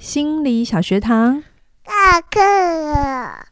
心理小学堂，下课了。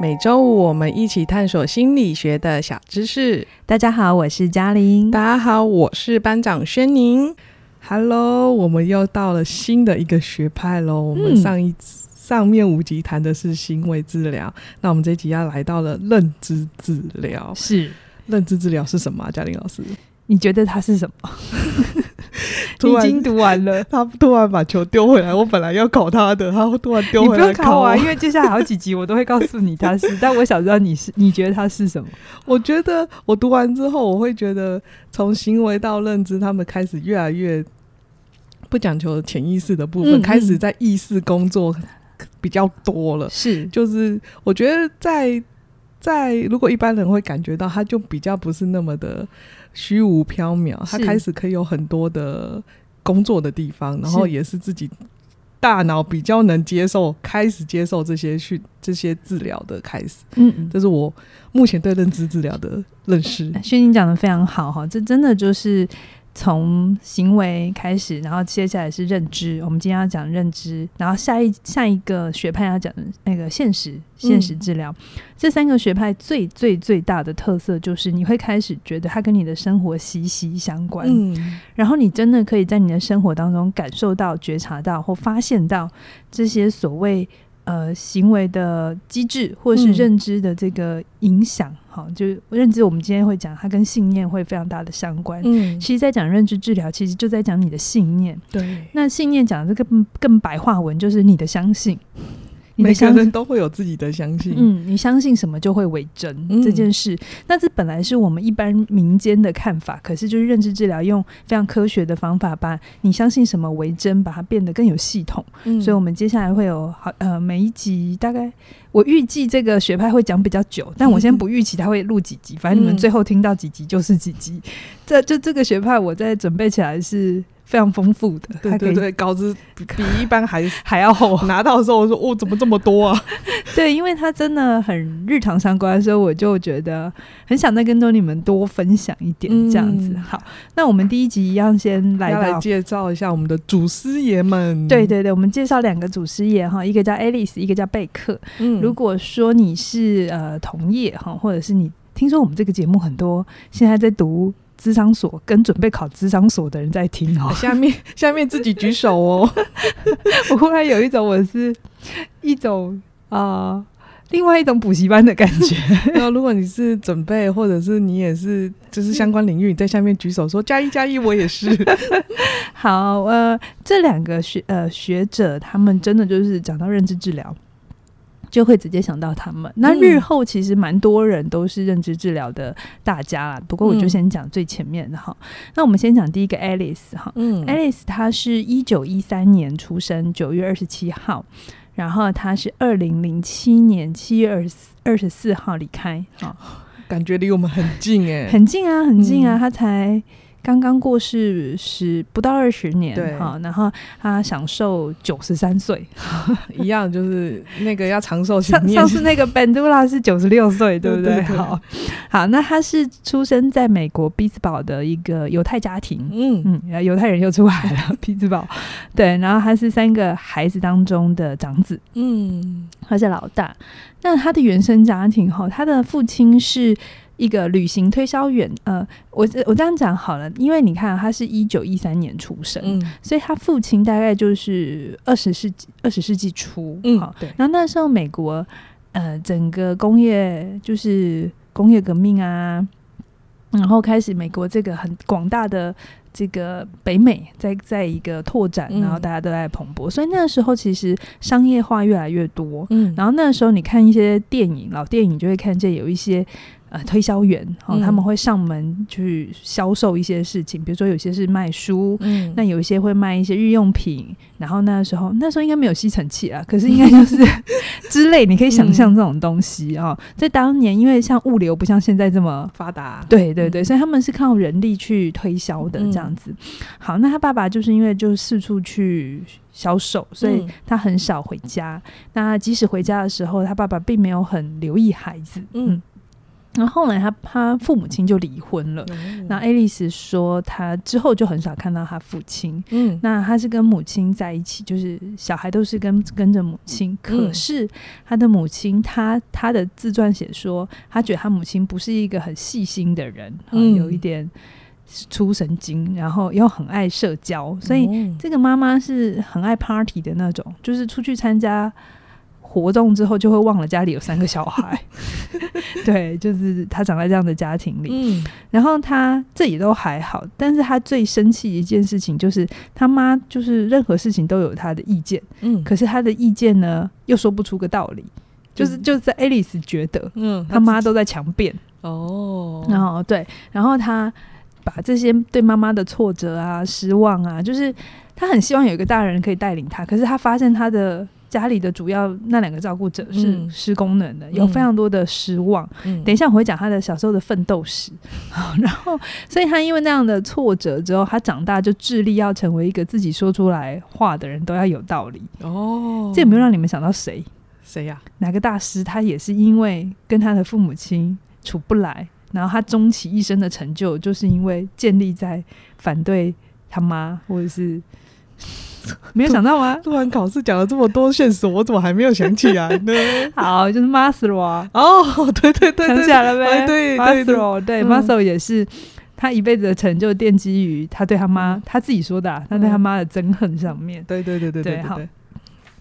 每周五我们一起探索心理学的小知识。大家好，我是嘉玲。大家好，我是班长轩宁。Hello，我们又到了新的一个学派喽。我们上一上面五集谈的是行为治疗，那我们这一集要来到了认知治疗。是。认知治疗是什么啊？嘉玲老师，你觉得它是什么？然已经读完了，他突然把球丢回来。我本来要考他的，他突然丢回来不用考啊，因为接下来好几集我都会告诉你他是。但我想知道你是，你觉得他是什么？我觉得我读完之后，我会觉得从行为到认知，他们开始越来越不讲求潜意识的部分，嗯嗯，开始在意识工作比较多了。是，就是我觉得在。在如果一般人会感觉到，他就比较不是那么的虚无缥缈，他开始可以有很多的工作的地方，然后也是自己大脑比较能接受，开始接受这些去这些治疗的开始。嗯，嗯，这是我目前对认知治疗的认识。轩宁讲的非常好哈，这真的就是。从行为开始，然后接下来是认知。我们今天要讲认知，然后下一下一个学派要讲的那个现实现实治疗。嗯、这三个学派最最最大的特色就是，你会开始觉得它跟你的生活息息相关。嗯，然后你真的可以在你的生活当中感受到、觉察到或发现到这些所谓。呃，行为的机制或是认知的这个影响，好、嗯，就认知，我们今天会讲，它跟信念会非常大的相关。嗯，其实，在讲认知治疗，其实就在讲你的信念。对，那信念讲的这个更更白话文，就是你的相信。每个人都会有自己的相信，嗯，你相信什么就会为真、嗯、这件事。那这本来是我们一般民间的看法，可是就是认知治疗用非常科学的方法，把你相信什么为真，把它变得更有系统。嗯、所以，我们接下来会有好呃每一集大概我预计这个学派会讲比较久，但我先不预期他会录几集，反正你们最后听到几集就是几集。这就这个学派我在准备起来是。非常丰富的，对对对，稿子 比一般还还要厚。拿到的时候我说：“哦，怎么这么多啊？” 对，因为它真的很日常相关，所以我就觉得很想再跟着你们多分享一点这样子。嗯、好，那我们第一集一样先来来介绍一下我们的祖师爷们。对对对，我们介绍两个祖师爷哈，一个叫 Alice，一个叫贝克。嗯，如果说你是呃同业哈，或者是你听说我们这个节目很多现在在读。咨商所跟准备考智商所的人在听哦，下面 下面自己举手哦。我忽然有一种我是一种啊、呃，另外一种补习班的感觉。那如果你是准备，或者是你也是就是相关领域，你在下面举手说加一加一，我也是。好，呃，这两个学呃学者，他们真的就是讲到认知治疗。就会直接想到他们。那日后其实蛮多人都是认知治疗的大家啦。不过我就先讲最前面的哈。那我们先讲第一个 Alice 哈。嗯，Alice 她是一九一三年出生，九月二十七号。然后她是二零零七年七月二十二十四号离开。哈，感觉离我们很近哎，很近啊，很近啊。她才。刚刚过世是不到二十年，对哈，然后他享受九十三岁，一样就是那个要长寿。上上次那个本杜拉是九十六岁，对不对？对对对好，好，那他是出生在美国匹兹堡的一个犹太家庭，嗯嗯，犹太人又出来了，匹兹堡，对，然后他是三个孩子当中的长子，嗯，他是老大。那他的原生家庭哈，他的父亲是。一个旅行推销员，呃，我我这样讲好了，因为你看他是一九一三年出生，嗯，所以他父亲大概就是二十世纪二十世纪初，嗯，好，对。然后那时候美国，呃，整个工业就是工业革命啊，然后开始美国这个很广大的这个北美在在一个拓展，然后大家都在蓬勃，所以那个时候其实商业化越来越多，嗯，然后那个时候你看一些电影，老电影就会看见有一些。呃，推销员哦，他们会上门去销售一些事情，嗯、比如说有些是卖书，嗯，那有一些会卖一些日用品，然后那时候那时候应该没有吸尘器啊，可是应该就是之类，你可以想象这种东西啊、在当年，因为像物流不像现在这么发达，对对对，所以他们是靠人力去推销的这样子。嗯、好，那他爸爸就是因为就四处去销售，所以他很少回家。嗯、那即使回家的时候，他爸爸并没有很留意孩子，嗯。然后后来他他父母亲就离婚了。那爱丽丝说，她之后就很少看到他父亲。嗯，那他是跟母亲在一起，就是小孩都是跟跟着母亲。可是他的母亲，他他的自传写说，他觉得他母亲不是一个很细心的人，嗯，有一点粗神经，然后又很爱社交，所以这个妈妈是很爱 party 的那种，就是出去参加。活动之后就会忘了家里有三个小孩，对，就是他长在这样的家庭里。嗯，然后他这也都还好，但是他最生气一件事情就是他妈就是任何事情都有他的意见，嗯，可是他的意见呢又说不出个道理，就是就是在爱丽丝觉得，嗯，他妈都在强辩。哦，然后对，然后他把这些对妈妈的挫折啊、失望啊，就是他很希望有一个大人可以带领他，可是他发现他的。家里的主要那两个照顾者是失功能的，嗯、有非常多的失望。嗯、等一下我会讲他的小时候的奋斗史。嗯、然后，所以他因为那样的挫折之后，他长大就致力要成为一个自己说出来话的人都要有道理。哦，这有没有让你们想到谁？谁呀？哪个大师？他也是因为跟他的父母亲处不来，然后他终其一生的成就，就是因为建立在反对他妈或者是。没有想到吗？突然考试讲了这么多线索，我怎么还没有想起来呢？好，就是 Maslow 啊。哦，对对对，想起来了呗。对，Maslow，对，Maslow 也是他一辈子的成就奠基于他对他妈，他自己说的，他对他妈的憎恨上面。对对对对对，好。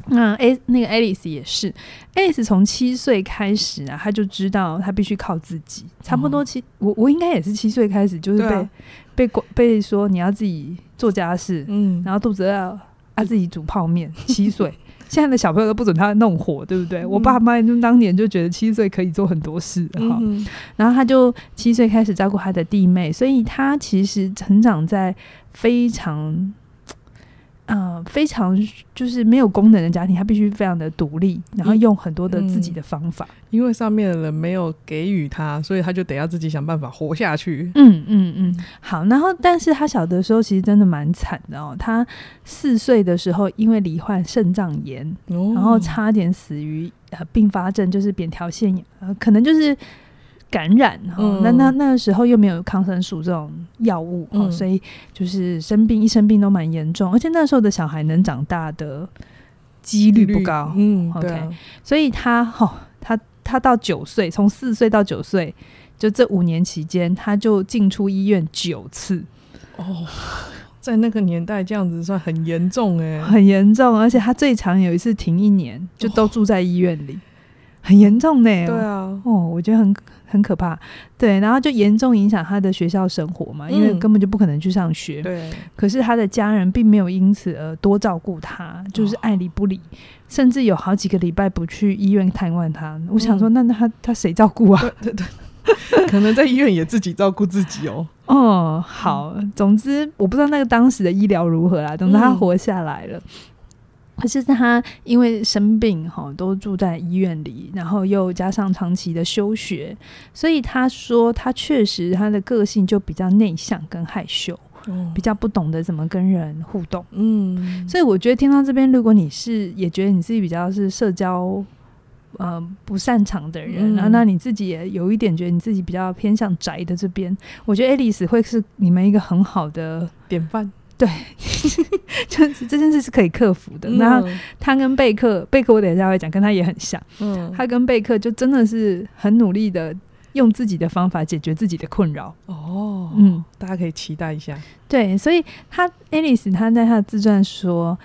那 A 那个 Alice 也是，，Alice 从七岁开始啊，他就知道他必须靠自己。差不多七，我我应该也是七岁开始，就是被被被说你要自己做家事，嗯，然后肚子要。他、啊、自己煮泡面，七岁，现在的小朋友都不准他弄火，对不对？嗯、我爸妈就当年就觉得七岁可以做很多事哈，嗯、然后他就七岁开始照顾他的弟妹，所以他其实成长在非常。嗯、呃，非常就是没有功能的家庭，他必须非常的独立，然后用很多的自己的方法。嗯、因为上面的人没有给予他，所以他就得要自己想办法活下去。嗯嗯嗯，好。然后，但是他小的时候其实真的蛮惨的哦。他四岁的时候因为罹患肾脏炎，哦、然后差点死于呃并发症，就是扁桃腺炎，呃，可能就是。感染哈，嗯、那那那个时候又没有抗生素这种药物，嗯、所以就是生病一生病都蛮严重，而且那时候的小孩能长大的几率不高，嗯，OK，、啊、所以他哈、哦，他他到九岁，从四岁到九岁，就这五年期间，他就进出医院九次，哦，在那个年代这样子算很严重哎，很严重，而且他最长有一次停一年，就都住在医院里。哦很严重呢，对啊，哦，我觉得很很可怕，对，然后就严重影响他的学校生活嘛，嗯、因为根本就不可能去上学，对。可是他的家人并没有因此而多照顾他，就是爱理不理，哦、甚至有好几个礼拜不去医院探望他。嗯、我想说，那他他谁照顾啊？对 对对，可能在医院也自己照顾自己哦。哦，好，总之我不知道那个当时的医疗如何啦，总之他活下来了。嗯可是他因为生病哈，都住在医院里，然后又加上长期的休学，所以他说他确实他的个性就比较内向跟害羞，嗯、比较不懂得怎么跟人互动。嗯，所以我觉得听到这边，如果你是也觉得你自己比较是社交呃不擅长的人，嗯、然后那你自己也有一点觉得你自己比较偏向宅的这边，我觉得爱丽丝会是你们一个很好的典范。对，就是这件事是可以克服的。那、嗯、他跟贝克，贝克我等一下会讲，跟他也很像。嗯，他跟贝克就真的是很努力的用自己的方法解决自己的困扰。哦，嗯，大家可以期待一下。对，所以他爱丽丝他在他的自传说。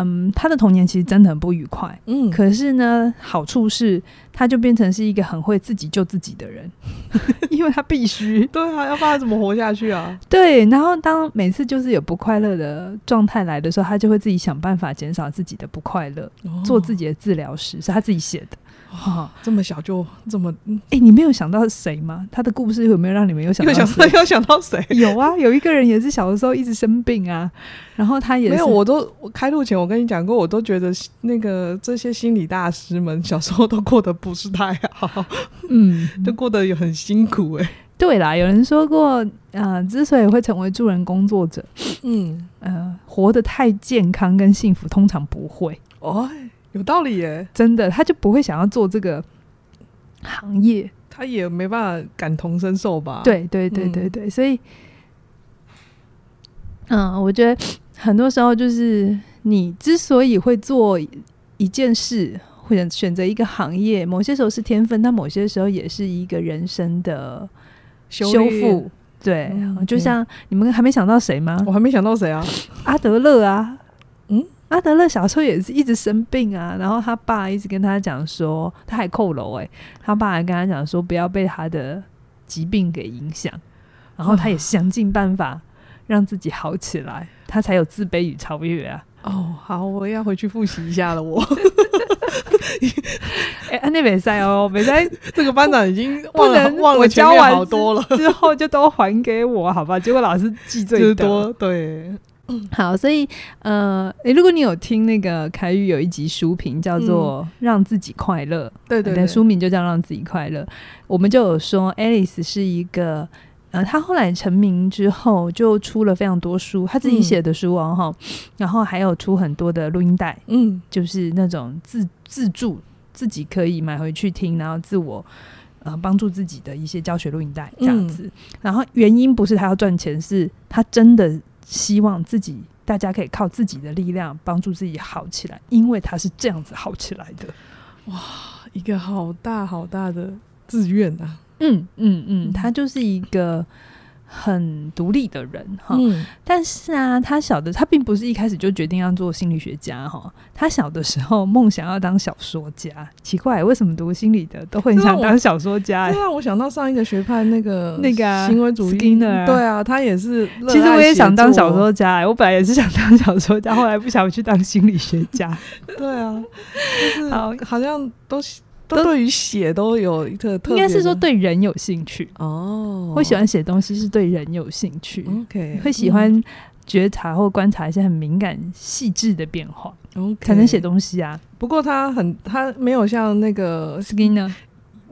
嗯，他的童年其实真的很不愉快。嗯，可是呢，好处是他就变成是一个很会自己救自己的人，因为他必须。对啊，要不然怎么活下去啊？对，然后当每次就是有不快乐的状态来的时候，他就会自己想办法减少自己的不快乐，哦、做自己的治疗师，是他自己写的。哦，这么小就这么……哎、欸，你没有想到谁吗？他的故事有没有让你们有想到谁？有想到谁？有啊，有一个人也是小的时候一直生病啊，然后他也是没有。我都我开录前我跟你讲过，我都觉得那个这些心理大师们小时候都过得不是太好，嗯，就过得也很辛苦哎、欸。对啦，有人说过，呃，之所以会成为助人工作者，嗯呃，活得太健康跟幸福，通常不会哦。有道理耶，真的，他就不会想要做这个行业。他也没办法感同身受吧？对对对对对，嗯、所以，嗯，我觉得很多时候就是你之所以会做一件事，或者选择一个行业，某些时候是天分，但某些时候也是一个人生的修复。对，嗯、就像你们还没想到谁吗？我还没想到谁啊？阿德勒啊，嗯，阿德勒小时候也是一直生病啊，然后他爸一直跟他讲说，他还扣楼哎，他爸还跟他讲说不要被他的疾病给影响，然后他也想尽办法让自己好起来，他才有自卑与超越啊。哦，好，我要回去复习一下了。我，哎、欸，那比赛哦，比赛 这个班长已经不能忘了教完好多了，之后就都还给我，好吧？结果老师记最多，对，好，所以呃，如果你有听那个凯宇有一集书评叫做《让自己快乐》，嗯，对对，对，书名就叫《让自己快乐》，我们就有说，Alice 是一个。呃，他后来成名之后，就出了非常多书，他自己写的书哦，哈、嗯，然后还有出很多的录音带，嗯，就是那种自自助，自己可以买回去听，然后自我呃帮助自己的一些教学录音带这样子。嗯、然后原因不是他要赚钱，是他真的希望自己大家可以靠自己的力量帮助自己好起来，因为他是这样子好起来的。哇，一个好大好大的志愿啊！嗯嗯嗯，他就是一个很独立的人哈。嗯，但是啊，他小的他并不是一开始就决定要做心理学家哈。他小的时候梦想要当小说家，奇怪为什么读心理的都会想当小说家？这让我想到上一个学派那个那个行为主义的，对啊，他也是。其实我也想当小说家，我本来也是想当小说家，后来不想去当心理学家。对啊，就是好，好像都。都对于写都有一个特，应该是说对人有兴趣哦，会喜欢写东西是对人有兴趣，OK，会喜欢觉察或观察一些很敏感细致的变化，OK，才能写东西啊。不过他很，他没有像那个 Skinner，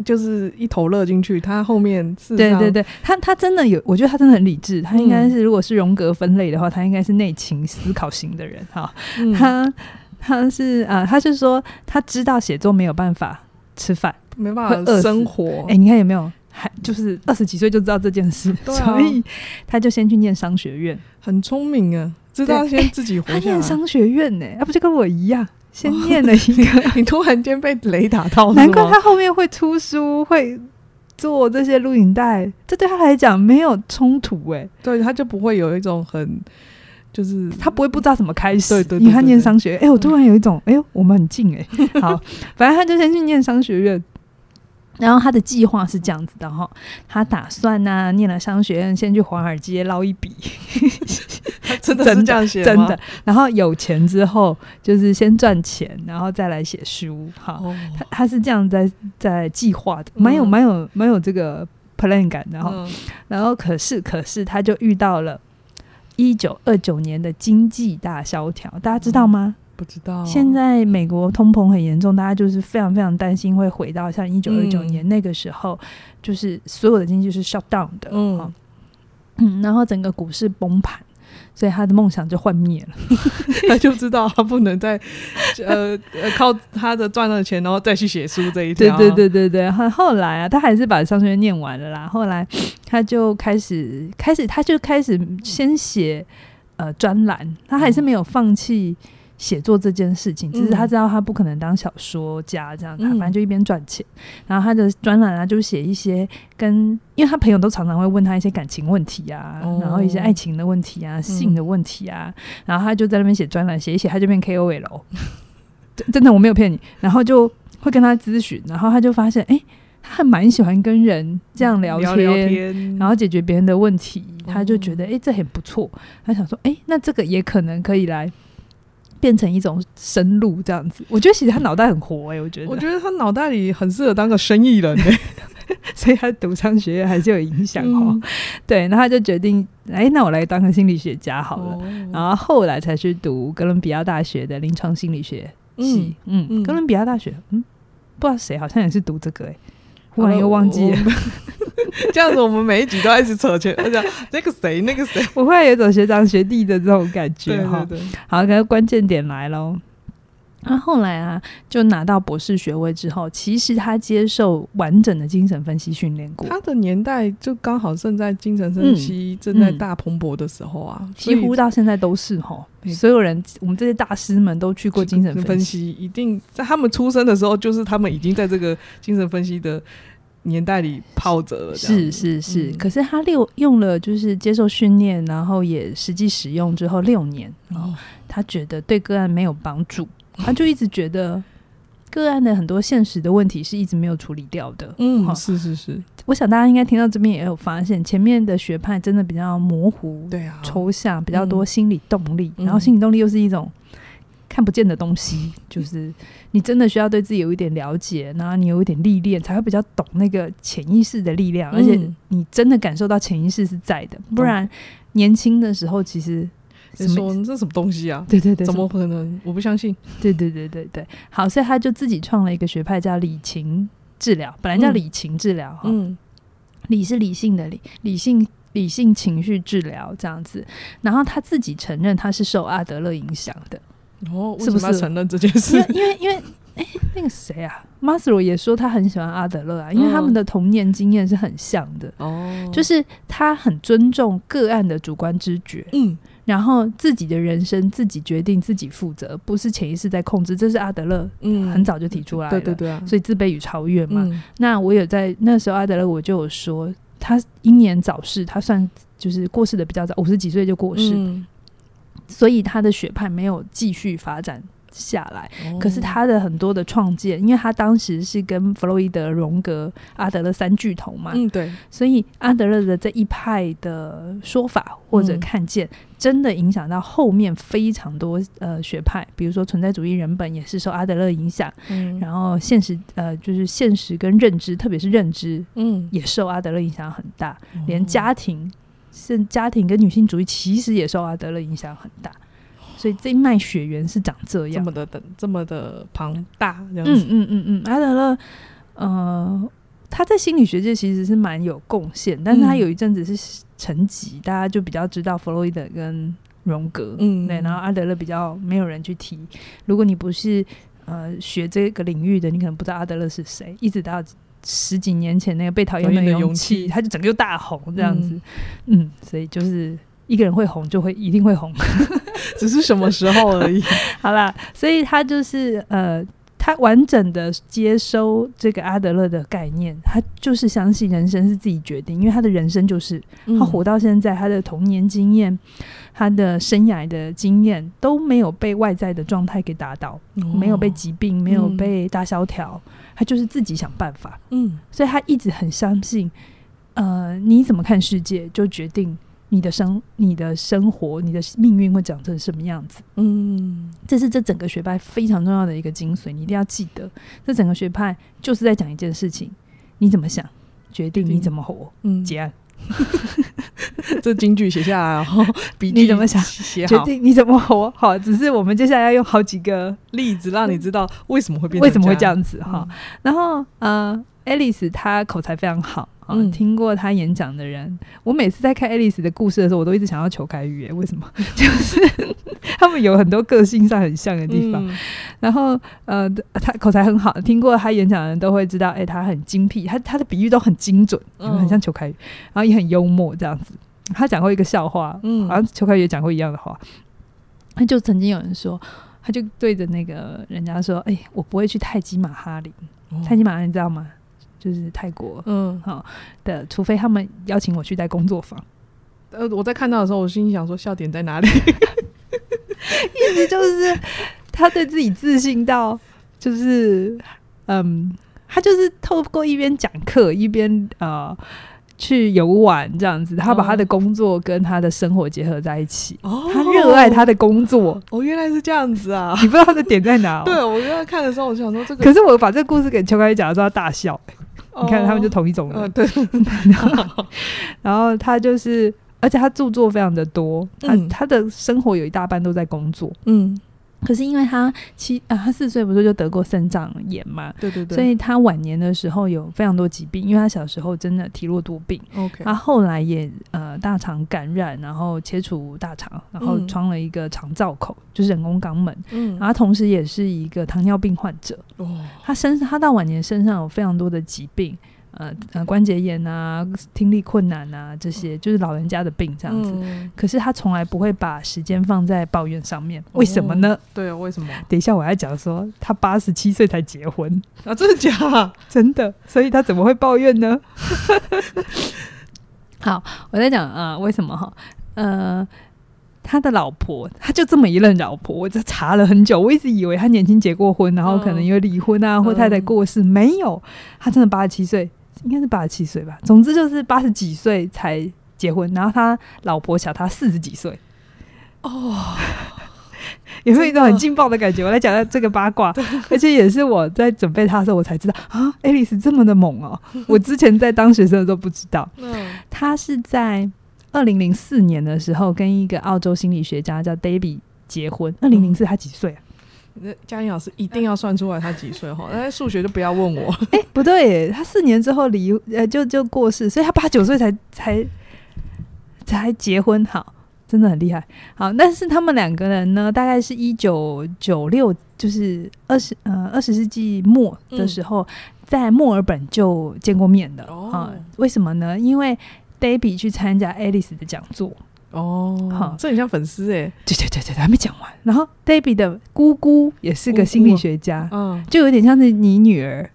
就是一头热进去。他后面是，对对对，他他真的有，我觉得他真的很理智。他应该是，如果是荣格分类的话，他应该是内倾思考型的人哈。他他是啊，他是说他知道写作没有办法。吃饭没办法生活，哎、欸，你看有没有？还就是二十几岁就知道这件事，啊、所以他就先去念商学院，很聪明啊，知道先自己活下来。欸、他念商学院呢、啊、不就跟我一样，先念了一个。哦、你突然间被雷打到，难怪他后面会出书，会做这些录影带，这对他来讲没有冲突哎、欸，对，他就不会有一种很。就是他不会不知道怎么开始，对对，因为他念商学院。哎、欸，我突然有一种，哎呦，我们很近哎。好，反正他就先去念商学院，然后他的计划是这样子的哈，他打算呢、啊，念了商学院，先去华尔街捞一笔，真的是这样写真的。然后有钱之后，就是先赚钱，然后再来写书。哈，哦、他他是这样在在计划的，蛮有蛮有蛮有这个 plan 感的。然后，嗯、然后可是可是他就遇到了。一九二九年的经济大萧条，大家知道吗？不知道。现在美国通膨很严重，大家就是非常非常担心会回到像一九二九年那个时候，嗯、就是所有的经济是 shut down 的，嗯，嗯，然后整个股市崩盘。所以他的梦想就幻灭了，他就知道他不能再呃呃靠他的赚了钱，然后再去写书这一条。对对对对对。后后来啊，他还是把商学院念完了啦。后来他就开始开始，他就开始先写呃专栏，他还是没有放弃。写作这件事情，只是他知道他不可能当小说家这样，他反正就一边赚钱。然后他的专栏啊，就写一些跟，因为他朋友都常常会问他一些感情问题啊，然后一些爱情的问题啊、性的问题啊，然后他就在那边写专栏，写一写他就变 KOL 了。真的我没有骗你。然后就会跟他咨询，然后他就发现，哎，他还蛮喜欢跟人这样聊天，然后解决别人的问题，他就觉得，哎，这很不错。他想说，哎，那这个也可能可以来。变成一种生路这样子，我觉得其实他脑袋很活哎、欸，我觉得，我觉得他脑袋里很适合当个生意人 所以他读商学院还是有影响哦。嗯、对，然后他就决定，哎、欸，那我来当个心理学家好了。哦、然后后来才去读哥伦比亚大学的临床心理学系。嗯，嗯，哥伦比亚大学，嗯，不知道谁好像也是读这个哎、欸，忽然又忘记了。这样子，我们每一局都一直扯钱，而且那个谁，那个谁，我会有种学长学弟的这种感觉哈。好，可是关键点来喽。他后来啊，就拿到博士学位之后，其实他接受完整的精神分析训练过。他的年代就刚好正在精神分析正在大蓬勃的时候啊，几乎到现在都是哈。所有人，我们这些大师们都去过精神分析，分析一定在他们出生的时候，就是他们已经在这个精神分析的年代里泡着了。是是是，嗯、可是他六用了就是接受训练，然后也实际使用之后六年，哦，他觉得对个案没有帮助。他就一直觉得个案的很多现实的问题是一直没有处理掉的。嗯，是是是。我想大家应该听到这边也有发现，前面的学派真的比较模糊、对啊，抽象，比较多心理动力。嗯、然后心理动力又是一种看不见的东西，嗯、就是你真的需要对自己有一点了解，然后你有一点历练，才会比较懂那个潜意识的力量。而且你真的感受到潜意识是在的，不然年轻的时候其实。你说这什么东西啊？对对对，怎么可能？我不相信。对对对对对，好，所以他就自己创了一个学派，叫理情治疗，本来叫理情治疗哈。嗯，理是理性的理，理性理性情绪治疗这样子。然后他自己承认他是受阿德勒影响的。哦，是不是承认这件事？因为因为哎，那个谁啊，Maslow 也说他很喜欢阿德勒啊，因为他们的童年经验是很像的。哦，就是他很尊重个案的主观知觉。嗯。然后自己的人生自己决定，自己负责，不是潜意识在控制。这是阿德勒，嗯，很早就提出来的。对对对啊，所以自卑与超越嘛。嗯、那我有在那时候，阿德勒我就有说，他英年早逝，他算就是过世的比较早，五十几岁就过世，嗯、所以他的学派没有继续发展。下来，可是他的很多的创建，因为他当时是跟弗洛伊德、荣格、阿德勒三巨头嘛，嗯，对，所以阿德勒的这一派的说法或者看见，真的影响到后面非常多呃学派，比如说存在主义人本也是受阿德勒影响，嗯，然后现实呃就是现实跟认知，特别是认知，嗯，也受阿德勒影响很大，连家庭是家庭跟女性主义，其实也受阿德勒影响很大。所以这一脉血缘是长这样，这么的等，这么的庞大这样子。嗯嗯嗯嗯，阿德勒，呃，他在心理学界其实是蛮有贡献，但是他有一阵子是沉寂，嗯、大家就比较知道弗洛伊德跟荣格，嗯，对，然后阿德勒比较没有人去提。如果你不是呃学这个领域的，你可能不知道阿德勒是谁。一直到十几年前那个被讨厌的勇气，他就整个就大红这样子。嗯，嗯，所以就是。一个人会红，就会一定会红，只是什么时候而已。好啦，所以他就是呃，他完整的接收这个阿德勒的概念，他就是相信人生是自己决定，因为他的人生就是他活到现在，他的童年经验、他的生涯的经验都没有被外在的状态给打倒，哦、没有被疾病，没有被大萧条，嗯、他就是自己想办法。嗯，所以他一直很相信，呃，你怎么看世界，就决定。你的生、你的生活、你的命运会长成什么样子？嗯，这是这整个学派非常重要的一个精髓，你一定要记得。这整个学派就是在讲一件事情：你怎么想，决定你怎么活。嗯，结案。这京剧写下来，然后你怎么想，决定你怎么活。好，只是我们接下来要用好几个例子，让你知道为什么会变，为什么会这样子。哈，然后，呃，Alice 她口才非常好。嗯，听过他演讲的人，我每次在看爱丽丝的故事的时候，我都一直想要求开语。为什么？就是他们有很多个性上很像的地方。嗯、然后，呃，他口才很好，听过他演讲的人都会知道，哎、欸，他很精辟，他他的比喻都很精准，很像求开语，然后也很幽默这样子。他讲过一个笑话，嗯，好像求开语也讲过一样的话。他就曾经有人说，他就对着那个人家说，哎、欸，我不会去泰姬玛哈林。哦、泰姬玛哈陵你知道吗？就是泰国，嗯，好的，除非他们邀请我去带工作坊。呃，我在看到的时候，我心里想说，笑点在哪里？意思就是他对自己自信到，就是嗯，他就是透过一边讲课一边呃去游玩这样子，他把他的工作跟他的生活结合在一起。哦，他热爱他的工作。哦，原来是这样子啊！你不知道他的点在哪？对，我刚刚看的时候，我就想说这个。可是我把这个故事给邱开讲的时候，他大笑。你看，他们就同一种人。哦、对。然后他就是，而且他著作非常的多，他、嗯、他的生活有一大半都在工作。嗯。可是因为他七啊，他四岁不是就得过肾脏炎嘛？对对对。所以他晚年的时候有非常多疾病，因为他小时候真的体弱多病。OK。他后来也呃大肠感染，然后切除大肠，然后装了一个肠造口，嗯、就是人工肛门。嗯。然后同时也是一个糖尿病患者。哦。他身他到晚年身上有非常多的疾病。呃呃，关节炎啊，听力困难啊，这些就是老人家的病这样子。嗯、可是他从来不会把时间放在抱怨上面，为什么呢？哦、对啊，为什么？等一下我要讲说，他八十七岁才结婚啊，真的假？真的，所以他怎么会抱怨呢？好，我在讲啊、呃，为什么哈？呃，他的老婆，他就这么一任老婆，我这查了很久，我一直以为他年轻结过婚，然后可能因为离婚啊，嗯、或太太过世，没有，他真的八十七岁。应该是八十七岁吧，总之就是八十几岁才结婚，然后他老婆小他四十几岁，哦，有没有一种很劲爆的感觉？我来讲下这个八卦，而且也是我在准备他的时候，我才知道啊，爱丽丝这么的猛哦！我之前在当学生的时候不知道，他是在二零零四年的时候跟一个澳洲心理学家叫 David 结婚，二零零四他几岁啊？那嘉玲老师一定要算出来他几岁哈？那数学就不要问我。哎、欸，不对，他四年之后离呃就就过世，所以他八九岁才才才结婚，好，真的很厉害。好，但是他们两个人呢，大概是一九九六，就是二十呃二十世纪末的时候，嗯、在墨尔本就见过面的啊、哦呃？为什么呢？因为 Debbie 去参加 Alice 的讲座。哦，好，这很像粉丝哎，对对对对，还没讲完。然后 Debbie 的姑姑也是个心理学家，嗯，就有点像是你女儿，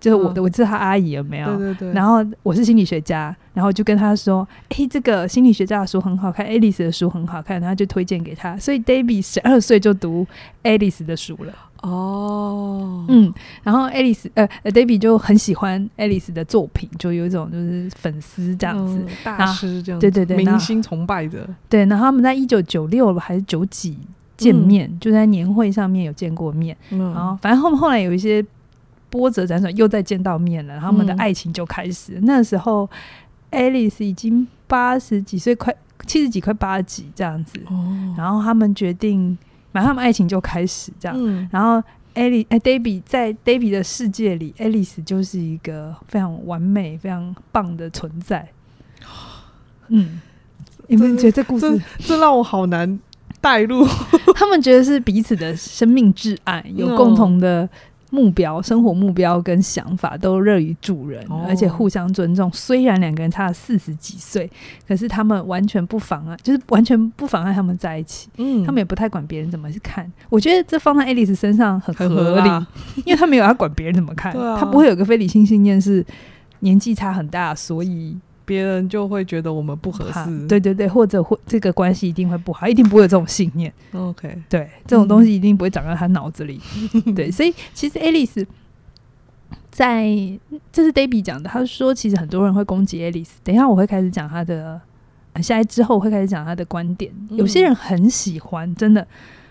就是我的，我知道她阿姨有没有？对对对。然后我是心理学家，然后就跟她说，哎，这个心理学家的书很好看，Alice 的书很好看，然后就推荐给她。所以 Debbie 十二岁就读 Alice 的书了。哦，嗯，然后 Alice 呃，David 就很喜欢 Alice 的作品，就有一种就是粉丝这样子，嗯、大师这样子，对对对，明星崇拜的。对，然后他们在一九九六还是九几见面，嗯、就在年会上面有见过面，嗯、然后反正后后来有一些波折辗转，又再见到面了，然后他们的爱情就开始。嗯、那时候 Alice 已经八十几岁，快七十几，快八十几这样子，哦、然后他们决定。然后他们爱情就开始这样，嗯、然后艾莉哎，Debbie 在 Debbie 的世界里，Alice 就是一个非常完美、非常棒的存在。嗯，你们觉得这故事这，这让我好难带入？他们觉得是彼此的生命挚爱，有共同的。目标、生活目标跟想法都乐于助人，哦、而且互相尊重。虽然两个人差了四十几岁，可是他们完全不妨碍，就是完全不妨碍他们在一起。嗯，他们也不太管别人怎么去看。我觉得这放在爱丽丝身上很合理，合 因为他没有要管别人怎么看，啊、他不会有个非理性信念是年纪差很大，所以。别人就会觉得我们不合适，对对对，或者会这个关系一定会不好，一定不会有这种信念。OK，对，这种东西一定不会长在他脑子里。嗯、对，所以其实 Alice 在这是 Debbie 讲的，他说其实很多人会攻击 Alice。等一下我会开始讲他的，下来之后我会开始讲他的观点。有些人很喜欢，真的，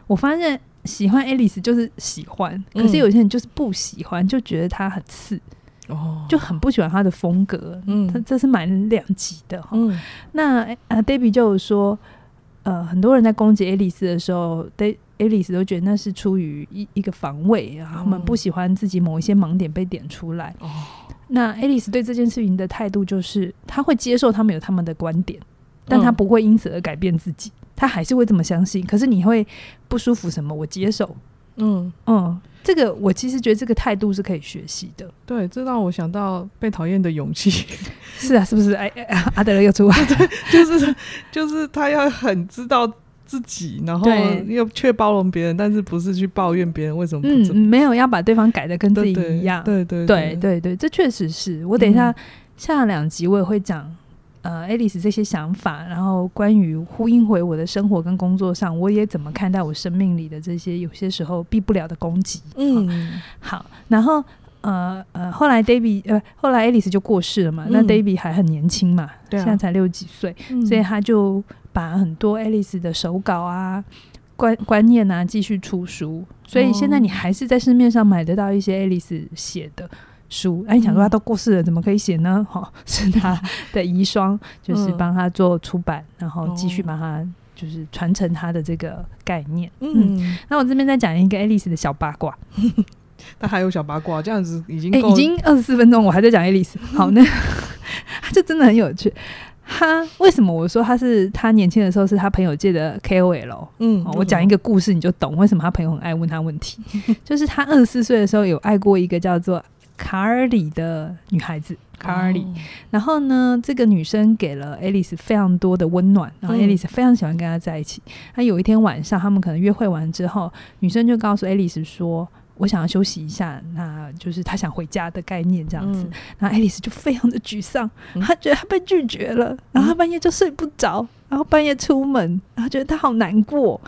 我发现喜欢 Alice 就是喜欢，可是有些人就是不喜欢，就觉得他很刺。哦，就很不喜欢他的风格，嗯，他这是蛮两极的哈。嗯，那呃，Debbie 就有说，呃，很多人在攻击爱丽丝的时候，对爱丽丝都觉得那是出于一一个防卫，然后他们不喜欢自己某一些盲点被点出来。哦，那爱丽丝对这件事情的态度就是，他会接受他们有他们的观点，但他不会因此而改变自己，他还是会这么相信。可是你会不舒服什么？我接受。嗯嗯。这个我其实觉得这个态度是可以学习的。对，这让我想到被讨厌的勇气。是啊，是不是？哎，阿德勒又出来了，对，就是就是他要很知道自己，然后又却包容别人，但是不是去抱怨别人为什么不怎么？嗯，没有要把对方改的跟自己一样。对对对对对，这确实是我等一下下两集我也会讲。呃，爱丽丝这些想法，然后关于呼应回我的生活跟工作上，我也怎么看待我生命里的这些有些时候避不了的攻击。嗯，好，然后呃呃，后来 Debbie 呃，后来爱丽丝就过世了嘛，嗯、那 Debbie 还很年轻嘛，现在才六几岁，嗯、所以他就把很多爱丽丝的手稿啊、观观念啊继续出书，所以现在你还是在市面上买得到一些爱丽丝写的。书，哎，你想说他都过世了，怎么可以写呢？哈、哦，是他的遗孀，就是帮他做出版，然后继续帮他就是传承他的这个概念。嗯，嗯，那我这边再讲一个爱丽丝的小八卦。他还有小八卦，这样子已经已经二十四分钟，我还在讲爱丽丝。好，那就真的很有趣。他为什么我说他是他年轻的时候是他朋友界的 KOL？嗯，我讲一个故事你就懂为什么他朋友很爱问他问题。就是他二十四岁的时候有爱过一个叫做卡尔里的女孩子，卡尔里。然后呢，这个女生给了爱丽丝非常多的温暖，然后爱丽丝非常喜欢跟她在一起。她有一天晚上，他们可能约会完之后，女生就告诉爱丽丝说。我想要休息一下，那就是他想回家的概念这样子。然后爱丽丝就非常的沮丧，她觉得她被拒绝了，然后她半夜就睡不着，然后半夜出门，然后觉得她好难过。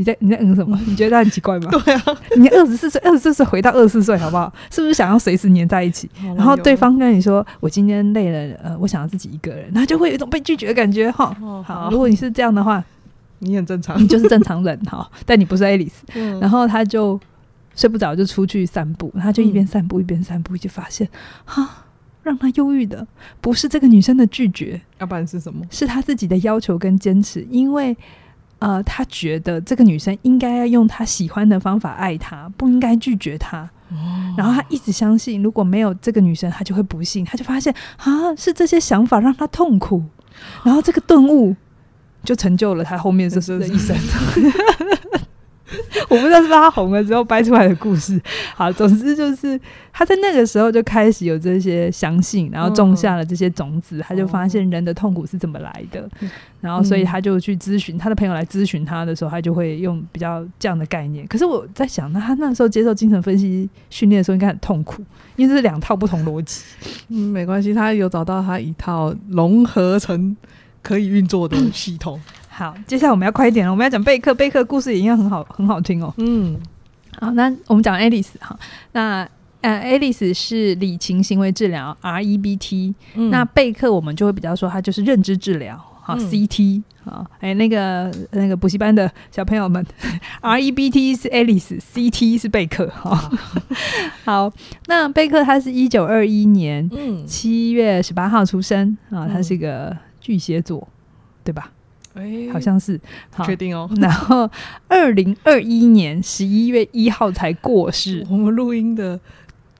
你在你在嗯什么？你觉得他很奇怪吗？对啊，你二十四岁，二十四岁回到二十四岁，好不好？是不是想要随时黏在一起？然后对方跟你说：“我今天累了，呃，我想要自己一个人。”那就会有一种被拒绝的感觉哈。好，如果你是这样的话，你很正常，你就是正常人哈。但你不是爱丽丝，然后他就。睡不着就出去散步，他就一边散步一边散步，就发现，哈，让他忧郁的不是这个女生的拒绝，要不然是什么？是他自己的要求跟坚持，因为呃，他觉得这个女生应该要用他喜欢的方法爱他，不应该拒绝他。然后他一直相信，如果没有这个女生，他就会不幸。他就发现，啊，是这些想法让他痛苦，然后这个顿悟就成就了他后面这的一生。我不知道是不是他红了之后掰出来的故事。好，总之就是他在那个时候就开始有这些相信，然后种下了这些种子。他就发现人的痛苦是怎么来的，然后所以他就去咨询他的朋友来咨询他的时候，他就会用比较这样的概念。可是我在想，那他那时候接受精神分析训练的时候应该很痛苦，因为这是两套不同逻辑。嗯，没关系，他有找到他一套融合成可以运作的 系统。好，接下来我们要快一点了，我们要讲贝克，贝克故事也应该很好，很好听哦。嗯，好，那我们讲 Alice 哈，那呃，，Alice 是理情行为治疗 REBT，、嗯、那贝克我们就会比较说它就是认知治疗好、嗯、CT 好，哎、欸，那个那个补习班的小朋友们，REBT 是 Alice，CT 是贝克哈。好，那贝克他是一九二一年七月十八号出生啊，他是个巨蟹座，对吧？哎、欸，好像是，确定哦。然后，二零二一年十一月一号才过世。我们录音的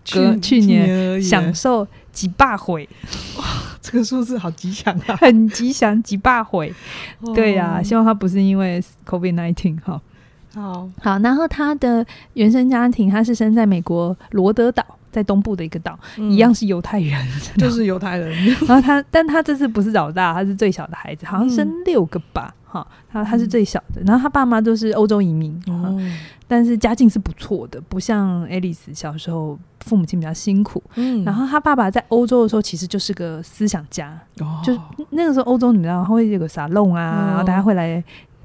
去去年享受几百回，哇，这个数字好吉祥啊，很吉祥，几百回。哦、对呀、啊，希望他不是因为 COVID nineteen 哈。好好，然后他的原生家庭，他是生在美国罗德岛。在东部的一个岛，嗯、一样是犹太人，就是犹太人。然后他，但他这次不是老大，他是最小的孩子，好像生六个吧，哈、嗯，他他是最小的。然后他爸妈都是欧洲移民，嗯、但是家境是不错的，不像爱丽丝小时候父母亲比较辛苦。嗯，然后他爸爸在欧洲的时候其实就是个思想家，哦、就那个时候欧洲你知道他会有个沙龙啊，嗯、然后大家会来。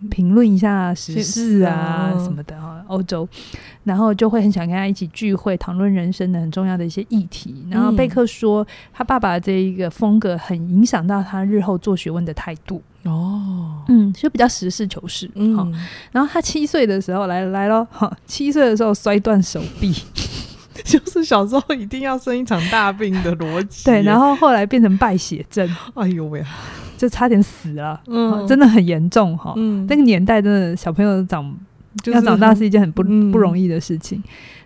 评论一下时事啊什么的哈，欧洲，然后就会很想跟他一起聚会，讨论人生的很重要的一些议题。然后贝克说，他爸爸这一个风格很影响到他日后做学问的态度。哦，嗯，就比较实事求是。嗯，然后他七岁的时候来来了，哈，七岁的时候摔断手臂，就是小时候一定要生一场大病的逻辑。对，然后后来变成败血症。哎呦喂！就差点死了，嗯，真的很严重哈。嗯，那个年代真的小朋友长要长大是一件很不不容易的事情，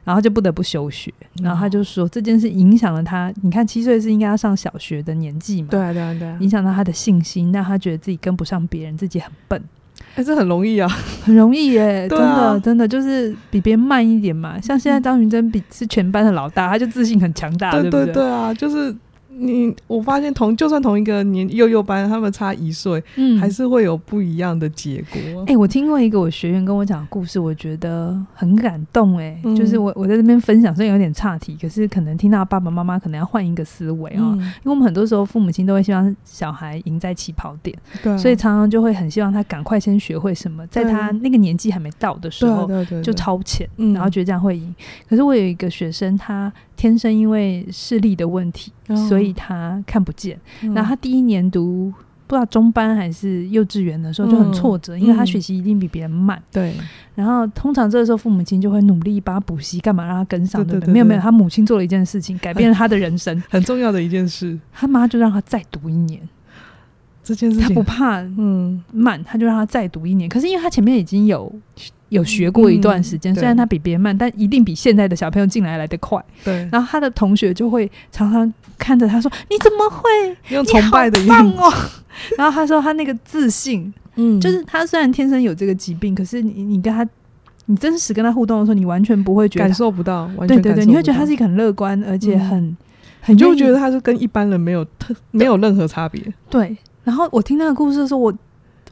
然后就不得不休学。然后他就说这件事影响了他。你看七岁是应该要上小学的年纪嘛？对啊，对啊，对啊，影响到他的信心，让他觉得自己跟不上别人，自己很笨。哎，这很容易啊，很容易耶，真的真的就是比别人慢一点嘛。像现在张云珍比是全班的老大，他就自信很强大，对不对？对啊，就是。你我发现同就算同一个年幼幼班，他们差一岁，嗯，还是会有不一样的结果。哎、欸，我听过一个我学员跟我讲的故事，我觉得很感动、欸。哎、嗯，就是我我在这边分享，虽然有点岔题，可是可能听到爸爸妈妈可能要换一个思维啊、喔，嗯、因为我们很多时候父母亲都会希望小孩赢在起跑点，对，所以常常就会很希望他赶快先学会什么，在他那个年纪还没到的时候就超前，然后觉得这样会赢。可是我有一个学生，他。天生因为视力的问题，哦、所以他看不见。嗯、然后他第一年读不知道中班还是幼稚园的时候就很挫折，嗯、因为他学习一定比别人慢。对。然后通常这个时候父母亲就会努力帮他补习，干嘛让他跟上？对不对？没有没有，他母亲做了一件事情，改变了他的人生，很，很重要的一件事。他妈就让他再读一年。这件事情，他不怕嗯慢，他就让他再读一年。可是因为他前面已经有有学过一段时间，嗯、虽然他比别人慢，但一定比现在的小朋友进来来的快。对，然后他的同学就会常常看着他说：“你怎么会用崇拜的样子？”哦、然后他说他那个自信，嗯，就是他虽然天生有这个疾病，可是你你跟他。你真实跟他互动的时候，你完全不会觉得感受不到，完全不到。对对对，你会觉得他是一个很乐观，而且很、嗯、很就觉得他是跟一般人没有特没有任何差别。对，然后我听那个故事的时候，我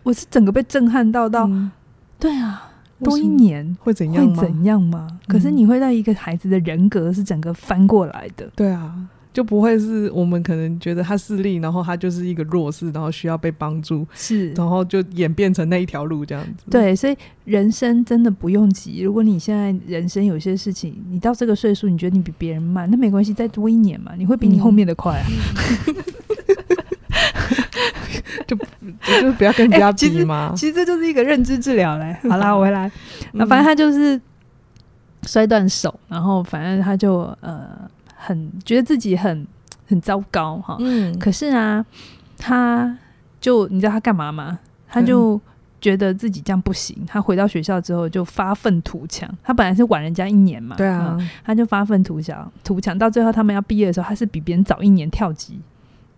我是整个被震撼到到，嗯、对啊，多一年会怎样？会怎样吗？嗯、可是你会让一个孩子的人格是整个翻过来的。对啊。就不会是我们可能觉得他势利，然后他就是一个弱势，然后需要被帮助，是，然后就演变成那一条路这样子。对，所以人生真的不用急。如果你现在人生有些事情，你到这个岁数，你觉得你比别人慢，那没关系，再多一年嘛，你会比你后面的快啊。嗯、就 就不要跟人家比嘛、欸。其实其实这就是一个认知治疗嘞。好啦，我回来，那反正他就是摔断手，然后反正他就呃。很觉得自己很很糟糕哈，嗯，可是啊，他就你知道他干嘛吗？他就觉得自己这样不行。他回到学校之后就发愤图强。他本来是晚人家一年嘛，对啊，嗯、他就发愤图强，图强到最后他们要毕业的时候，他是比别人早一年跳级，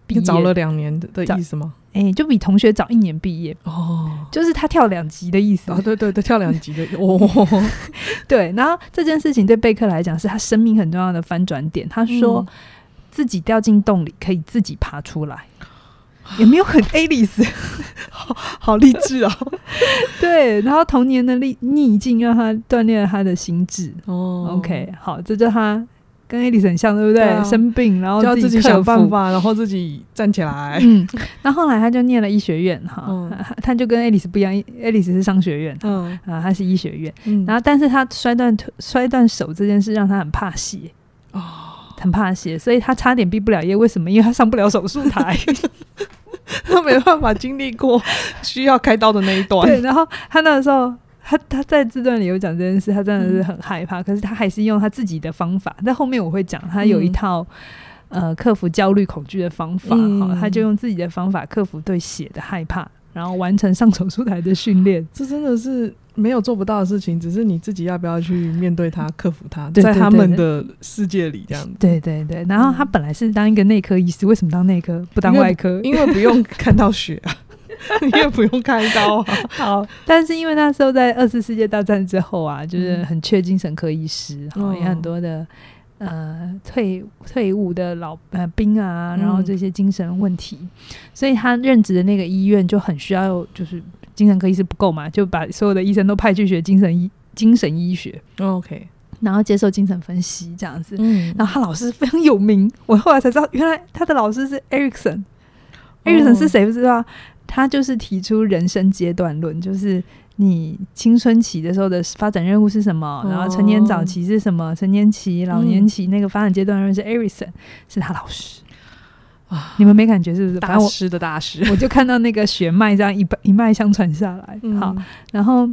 毕业早了两年的的意思吗？哎、欸，就比同学早一年毕业哦，就是他跳两级的意思。哦，对对对，跳两级的 哦，对。然后这件事情对贝克来讲是他生命很重要的翻转点。他说自己掉进洞里可以自己爬出来，也、嗯、没有很 Alice，好好励志哦。对，然后童年的逆逆境让他锻炼了他的心智。哦，OK，好，这就他。跟 Alice 很像，对不对？对啊、生病，然后就要，自己想办法，然后自己站起来。嗯，那后，来他就念了医学院，哈、嗯，他就跟 Alice 不一样，，Alice 是商学院，嗯啊，他是医学院，嗯、然后但是他摔断腿、摔断手这件事让他很怕血，哦，很怕血，所以他差点毕不了业。为什么？因为他上不了手术台，他没办法经历过需要开刀的那一段。对，然后他那个时候。他他在自传里有讲这件事，他真的是很害怕，嗯、可是他还是用他自己的方法。在后面我会讲，他有一套、嗯、呃克服焦虑恐惧的方法，嗯、他就用自己的方法克服对血的害怕，然后完成上手术台的训练。这真的是没有做不到的事情，只是你自己要不要去面对它，克服它，在他们的世界里这样子。对对对，然后他本来是当一个内科医师，为什么当内科不当外科？因为，因为不用看到血啊。你也不用开刀啊。好，但是因为那时候在二次世界大战之后啊，就是很缺精神科医师，哈、嗯，也很多的呃退退伍的老呃兵啊，然后这些精神问题，嗯、所以他任职的那个医院就很需要，就是精神科医师不够嘛，就把所有的医生都派去学精神医精神医学。OK，然后接受精神分析这样子。嗯，然后他老师非常有名，我后来才知道，原来他的老师是 Erickson。Erickson 是谁不知道？他就是提出人生阶段论，就是你青春期的时候的发展任务是什么，然后成年早期是什么，成年期、老年期那个发展阶段论是 Erickson，是他老师啊。你们没感觉是不是？大师的大师，我就看到那个血脉这样一一脉相传下来。好，然后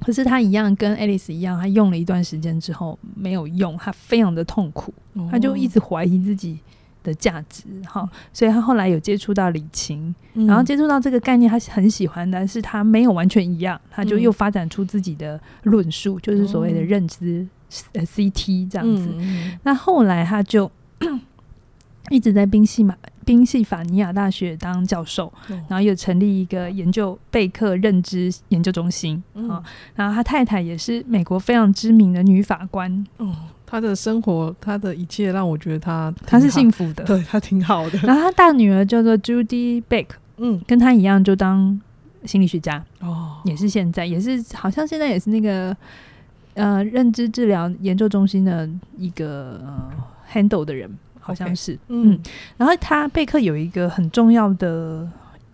可是他一样跟 Alice 一样，他用了一段时间之后没有用，他非常的痛苦，他就一直怀疑自己。的价值，哈，所以他后来有接触到李琴，嗯、然后接触到这个概念，他很喜欢，但是他没有完全一样，他就又发展出自己的论述，嗯、就是所谓的认知 CT 这样子。嗯、那后来他就 一直在宾夕马宾夕法尼亚大学当教授，嗯、然后又成立一个研究贝克认知研究中心，啊、嗯，然后他太太也是美国非常知名的女法官，嗯他的生活，他的一切让我觉得他他是幸福的，对他挺好的。然后他大女儿叫做 Judy Beck，嗯，跟他一样就当心理学家哦，也是现在也是好像现在也是那个呃认知治疗研究中心的一个呃 handle 的人，好像是 Okay, 嗯。嗯，然后他贝克有一个很重要的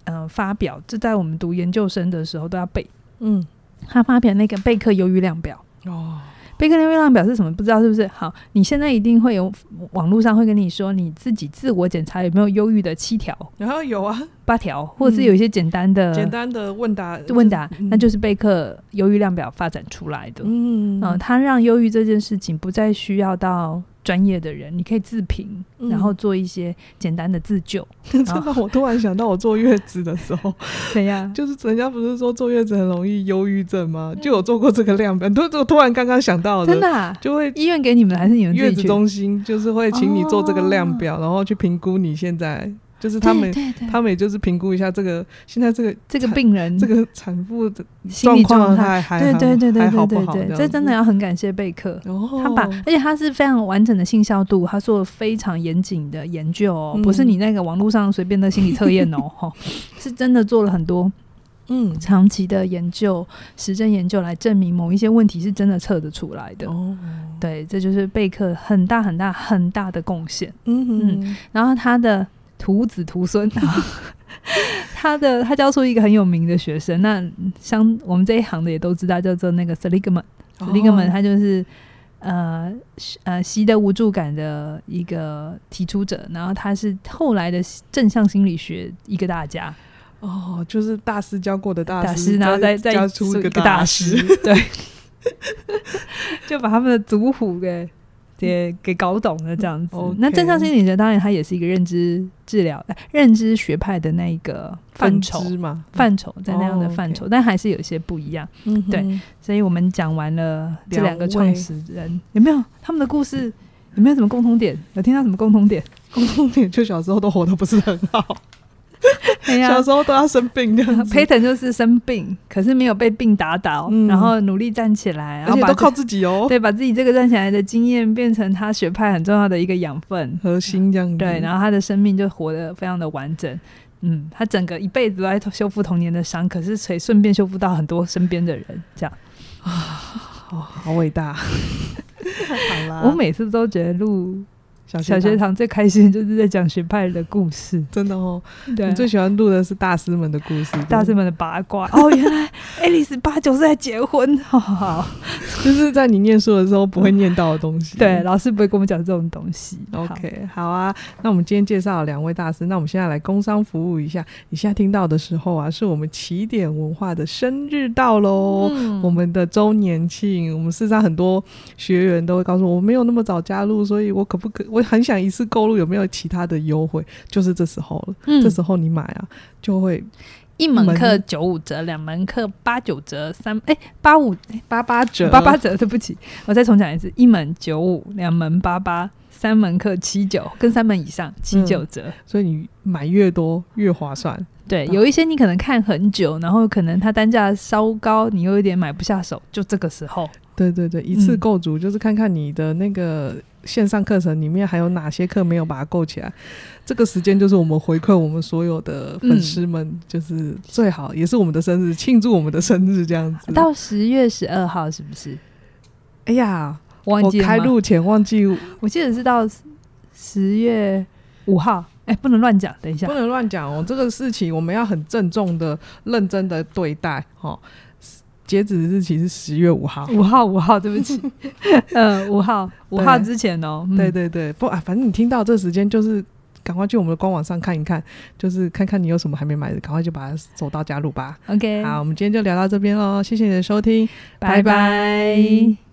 呃发表，这在我们读研究生的时候都要背。嗯，他发表那个贝克忧郁量表哦。贝克忧郁量表是什么？不知道是不是？好，你现在一定会有网络上会跟你说，你自己自我检查有没有忧郁的七条，然后有啊，八条，或者是有一些简单的、嗯、简单的问答问答，嗯、那就是贝克忧郁量表发展出来的。嗯，嗯，他让忧郁这件事情不再需要到专业的人，你可以自评，嗯、然后做一些简单的自救。真的，我突然想到，我坐月子的时候，怎样？就是人家不是说坐月子很容易忧郁症吗？就有做过这个量表。突突然刚刚想到的，真的、啊、就会医院给你们还是你们月子中心，就是会请你做这个量表，哦、然后去评估你现在。就是他们，他们也就是评估一下这个现在这个这个病人，这个产妇的心理状态还对对对对对对对，这真的要很感谢贝克，他把而且他是非常完整的性效度，他做了非常严谨的研究，不是你那个网络上随便的心理测验哦，是真的做了很多嗯。长期的研究、实证研究来证明某一些问题是真的测得出来的哦，对，这就是贝克很大很大很大的贡献，嗯嗯，然后他的。徒子徒孙，他的他教出一个很有名的学生，那像我们这一行的也都知道，叫做那个 Seligman，Seligman，、哦、他就是呃呃习得无助感的一个提出者，然后他是后来的正向心理学一个大家。哦，就是大师教过的大师，大师然后再再教出一个大师，对，就把他们的族谱给。给给搞懂了这样子，那正向心理学当然它也是一个认知治疗、认知学派的那一个范畴嘛，范畴在那样的范畴，但还是有一些不一样。嗯、对，所以我们讲完了这两个创始人，有没有他们的故事？有没有什么共同点？有听到什么共同点？共同点就小时候都活得不是很好。小时候都要生病这样子，Peyton 就是生病，可是没有被病打倒，嗯、然后努力站起来，然后都靠自己哦。对，把自己这个站起来的经验变成他学派很重要的一个养分核心，这样子。对，然后他的生命就活得非常的完整。嗯，他整个一辈子都在修复童年的伤，可是可以顺便修复到很多身边的人，这样啊，好伟大。好啦，我每次都觉得录。小学堂最开心就是在讲学派的故事，真的哦。对，你最喜欢录的是大师们的故事，大师们的八卦。哦，原来爱丽丝八九岁才结婚，好好好，就是在你念书的时候不会念到的东西。对，老师不会跟我们讲这种东西。OK，好啊。那我们今天介绍了两位大师，那我们现在来工商服务一下。你现在听到的时候啊，是我们起点文化的生日到喽，我们的周年庆。我们事实上很多学员都会告诉我，我没有那么早加入，所以我可不可我很想一次购入，有没有其他的优惠？就是这时候了，嗯、这时候你买啊，就会一门课九五折，两门课八九折，三哎八五八八折，八八折。对不起，我再重讲一次：一门九五，两门八八，三门课七九，跟三门以上七九折，嗯。所以你买越多越划算。对，有一些你可能看很久，然后可能它单价稍高，你又有点买不下手，就这个时候。对对对，一次购足，就是看看你的那个线上课程里面还有哪些课没有把它购起来。这个时间就是我们回馈我们所有的粉丝们，就是最好，也是我们的生日，庆祝我们的生日这样子。到十月十二号是不是？哎呀，忘记，我开录前忘记，我记得是到十月五号。哎，不能乱讲，等一下，不能乱讲哦。这个事情我们要很郑重的、认真的对待。哦，截止日期是十月五号，五号，五号，对不起，呃，五号，五号之前哦。对对对，不啊，反正你听到这时间，就是赶快去我们的官网上看一看，就是看看你有什么还没买的，赶快就把它手到加入吧。OK，好，我们今天就聊到这边喽，谢谢你的收听，拜拜。